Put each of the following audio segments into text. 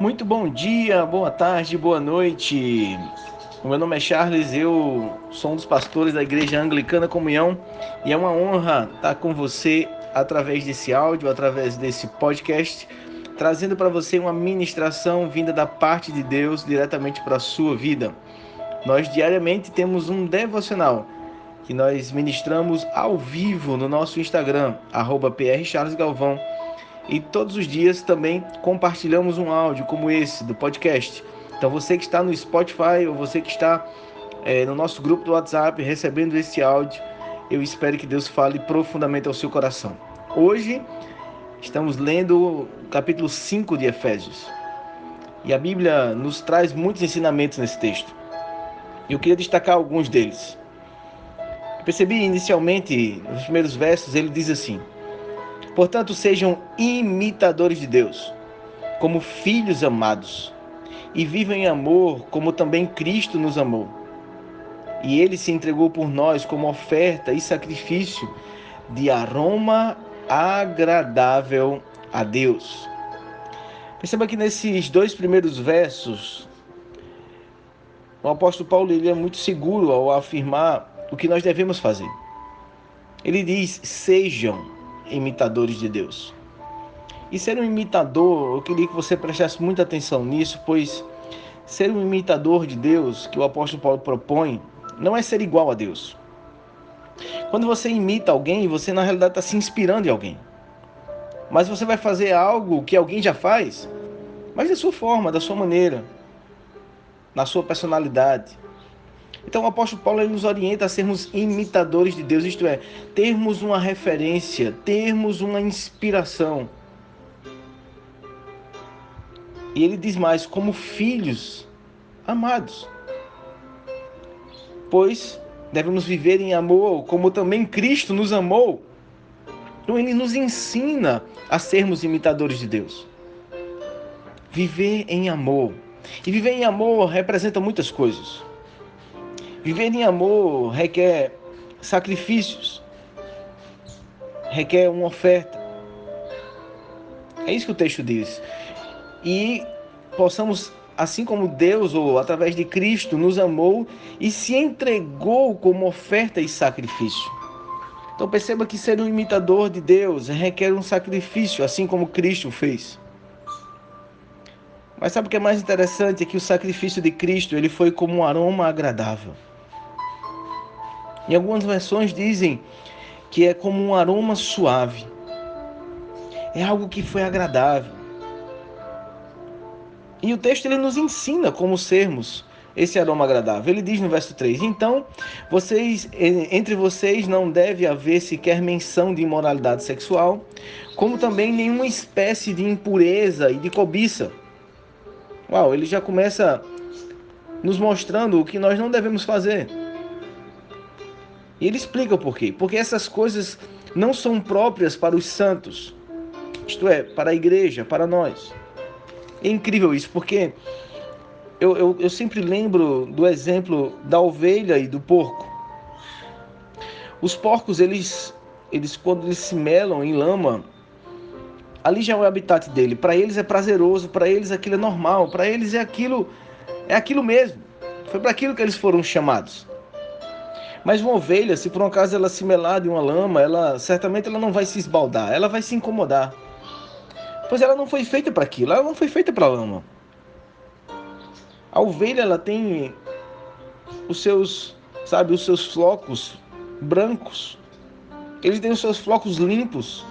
Muito bom dia, boa tarde, boa noite. O meu nome é Charles, eu sou um dos pastores da Igreja Anglicana Comunhão e é uma honra estar com você através desse áudio, através desse podcast, trazendo para você uma ministração vinda da parte de Deus diretamente para a sua vida. Nós diariamente temos um devocional que nós ministramos ao vivo no nosso Instagram, arroba prcharlesgalvão e todos os dias também compartilhamos um áudio como esse do podcast. Então você que está no Spotify ou você que está é, no nosso grupo do WhatsApp recebendo esse áudio, eu espero que Deus fale profundamente ao seu coração. Hoje estamos lendo o capítulo 5 de Efésios. E a Bíblia nos traz muitos ensinamentos nesse texto. Eu queria destacar alguns deles. Percebi inicialmente, nos primeiros versos, ele diz assim: Portanto, sejam imitadores de Deus, como filhos amados, e vivam em amor, como também Cristo nos amou. E ele se entregou por nós como oferta e sacrifício de aroma agradável a Deus. Perceba que nesses dois primeiros versos, o apóstolo Paulo ele é muito seguro ao afirmar o que nós devemos fazer. Ele diz: sejam imitadores de Deus. E ser um imitador, eu queria que você prestasse muita atenção nisso, pois ser um imitador de Deus, que o apóstolo Paulo propõe, não é ser igual a Deus. Quando você imita alguém, você na realidade está se inspirando em alguém. Mas você vai fazer algo que alguém já faz, mas da sua forma, da sua maneira, na sua personalidade. Então o apóstolo Paulo ele nos orienta a sermos imitadores de Deus, isto é, termos uma referência, termos uma inspiração. E ele diz mais, como filhos amados. Pois devemos viver em amor, como também Cristo nos amou. Então ele nos ensina a sermos imitadores de Deus. Viver em amor. E viver em amor representa muitas coisas. Viver em amor requer sacrifícios, requer uma oferta. É isso que o texto diz. E possamos, assim como Deus, ou através de Cristo, nos amou e se entregou como oferta e sacrifício. Então perceba que ser um imitador de Deus requer um sacrifício, assim como Cristo fez. Mas sabe o que é mais interessante? É que o sacrifício de Cristo ele foi como um aroma agradável. Em algumas versões dizem que é como um aroma suave. É algo que foi agradável. E o texto ele nos ensina como sermos esse aroma agradável. Ele diz no verso 3: Então, vocês entre vocês não deve haver sequer menção de imoralidade sexual, como também nenhuma espécie de impureza e de cobiça. Uau, ele já começa nos mostrando o que nós não devemos fazer. E ele explica o porquê. Porque essas coisas não são próprias para os santos, isto é, para a igreja, para nós. É incrível isso, porque eu, eu, eu sempre lembro do exemplo da ovelha e do porco. Os porcos, eles, eles quando eles se melam em lama, ali já é o habitat dele. Para eles é prazeroso, para eles aquilo é normal, para eles é aquilo, é aquilo mesmo. Foi para aquilo que eles foram chamados. Mas uma ovelha, se por um acaso ela se melar de uma lama, ela certamente ela não vai se esbaldar, ela vai se incomodar. Pois ela não foi feita para aquilo, ela não foi feita para lama. A ovelha ela tem os seus, sabe, os seus flocos brancos. Eles têm os seus flocos limpos.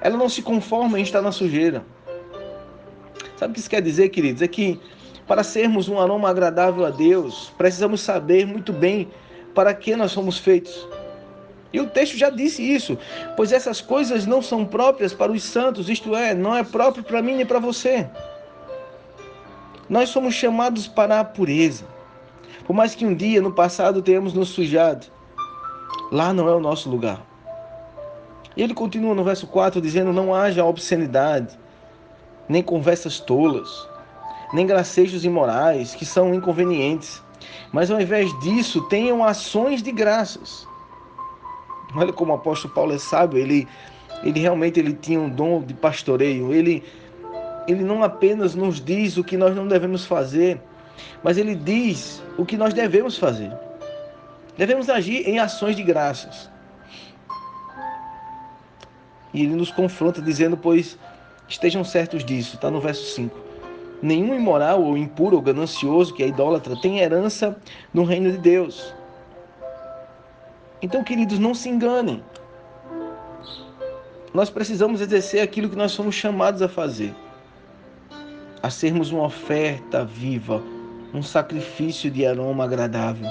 Ela não se conforma em estar na sujeira. Sabe o que isso quer dizer, queridos? É que para sermos um aroma agradável a Deus, precisamos saber muito bem para que nós somos feitos. E o texto já disse isso, pois essas coisas não são próprias para os santos, isto é, não é próprio para mim nem para você. Nós somos chamados para a pureza. Por mais que um dia no passado tenhamos nos sujado, lá não é o nosso lugar. E ele continua no verso 4 dizendo: Não haja obscenidade, nem conversas tolas, nem gracejos imorais que são inconvenientes mas ao invés disso, tenham ações de graças. Olha como o apóstolo Paulo é sábio, ele, ele realmente ele tinha um dom de pastoreio, ele, ele não apenas nos diz o que nós não devemos fazer, mas ele diz o que nós devemos fazer. Devemos agir em ações de graças. E ele nos confronta dizendo, pois estejam certos disso, está no verso 5. Nenhum imoral ou impuro ou ganancioso que é idólatra tem herança no reino de Deus. Então, queridos, não se enganem. Nós precisamos exercer aquilo que nós somos chamados a fazer. A sermos uma oferta viva, um sacrifício de aroma agradável.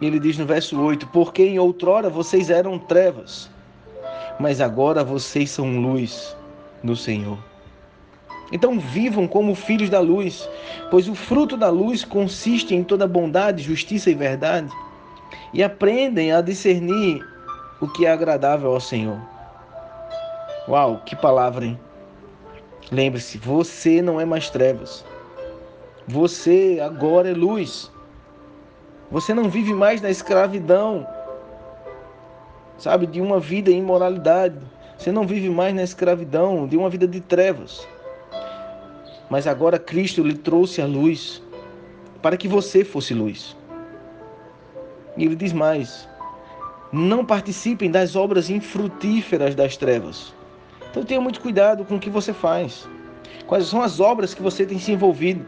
Ele diz no verso 8: Porque em outrora vocês eram trevas, mas agora vocês são luz no Senhor. Então vivam como filhos da luz, pois o fruto da luz consiste em toda bondade, justiça e verdade, e aprendem a discernir o que é agradável ao Senhor. Uau, que palavra, hein? Lembre-se, você não é mais trevas. Você agora é luz. Você não vive mais na escravidão, sabe, de uma vida em imoralidade. Você não vive mais na escravidão de uma vida de trevas. Mas agora Cristo lhe trouxe a luz para que você fosse luz. E ele diz mais: não participem das obras infrutíferas das trevas. Então tenha muito cuidado com o que você faz. Quais são as obras que você tem se envolvido?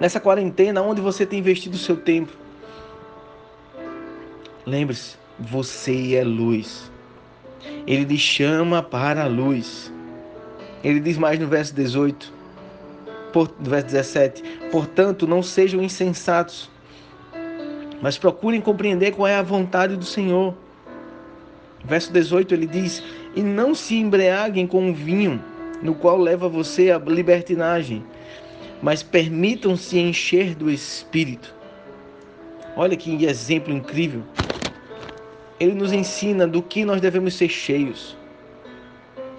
Nessa quarentena, onde você tem investido o seu tempo? Lembre-se, você é luz. Ele lhe chama para a luz. Ele diz mais no verso 18, por, no verso 17: Portanto, não sejam insensatos, mas procurem compreender qual é a vontade do Senhor. Verso 18 ele diz: E não se embriaguem com o vinho, no qual leva você à libertinagem, mas permitam-se encher do Espírito. Olha que exemplo incrível. Ele nos ensina do que nós devemos ser cheios.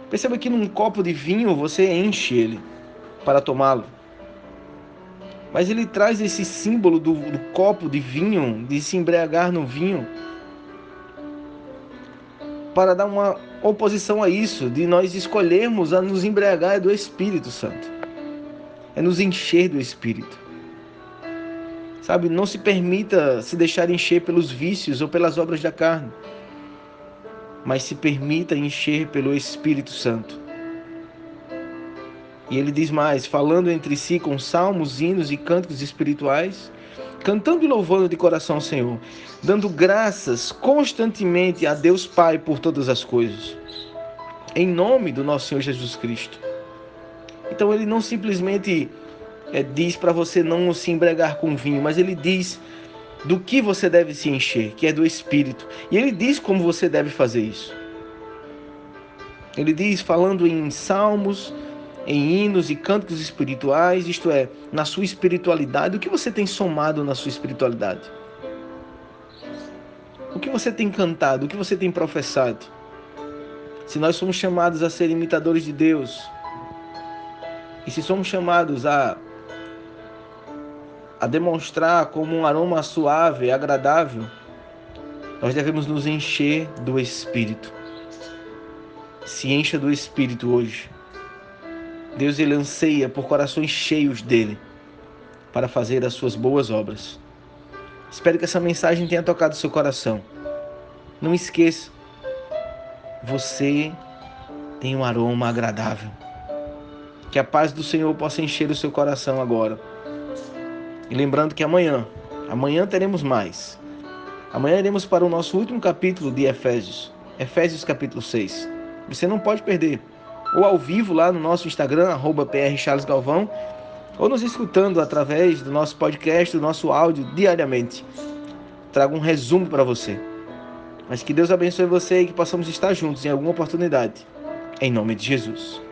Perceba que num copo de vinho você enche ele para tomá-lo. Mas ele traz esse símbolo do, do, copo de vinho, de se embriagar no vinho, para dar uma oposição a isso, de nós escolhermos a nos embriagar do Espírito Santo. É nos encher do Espírito. Sabe, não se permita se deixar encher pelos vícios ou pelas obras da carne mas se permita encher pelo Espírito Santo. E ele diz mais: falando entre si com salmos, hinos e cânticos espirituais, cantando e louvando de coração ao Senhor, dando graças constantemente a Deus Pai por todas as coisas, em nome do nosso Senhor Jesus Cristo. Então ele não simplesmente é, diz para você não se embregar com vinho, mas ele diz do que você deve se encher, que é do Espírito. E ele diz como você deve fazer isso. Ele diz, falando em salmos, em hinos e cânticos espirituais, isto é, na sua espiritualidade, o que você tem somado na sua espiritualidade? O que você tem cantado, o que você tem professado? Se nós somos chamados a ser imitadores de Deus, e se somos chamados a a demonstrar como um aroma suave e agradável, nós devemos nos encher do Espírito. Se encha do Espírito hoje. Deus ele anseia por corações cheios dele para fazer as suas boas obras. Espero que essa mensagem tenha tocado seu coração. Não esqueça, você tem um aroma agradável. Que a paz do Senhor possa encher o seu coração agora. E lembrando que amanhã, amanhã teremos mais. Amanhã iremos para o nosso último capítulo de Efésios, Efésios capítulo 6. Você não pode perder. Ou ao vivo lá no nosso Instagram, prcharlesgalvão, ou nos escutando através do nosso podcast, do nosso áudio diariamente. Trago um resumo para você. Mas que Deus abençoe você e que possamos estar juntos em alguma oportunidade. Em nome de Jesus.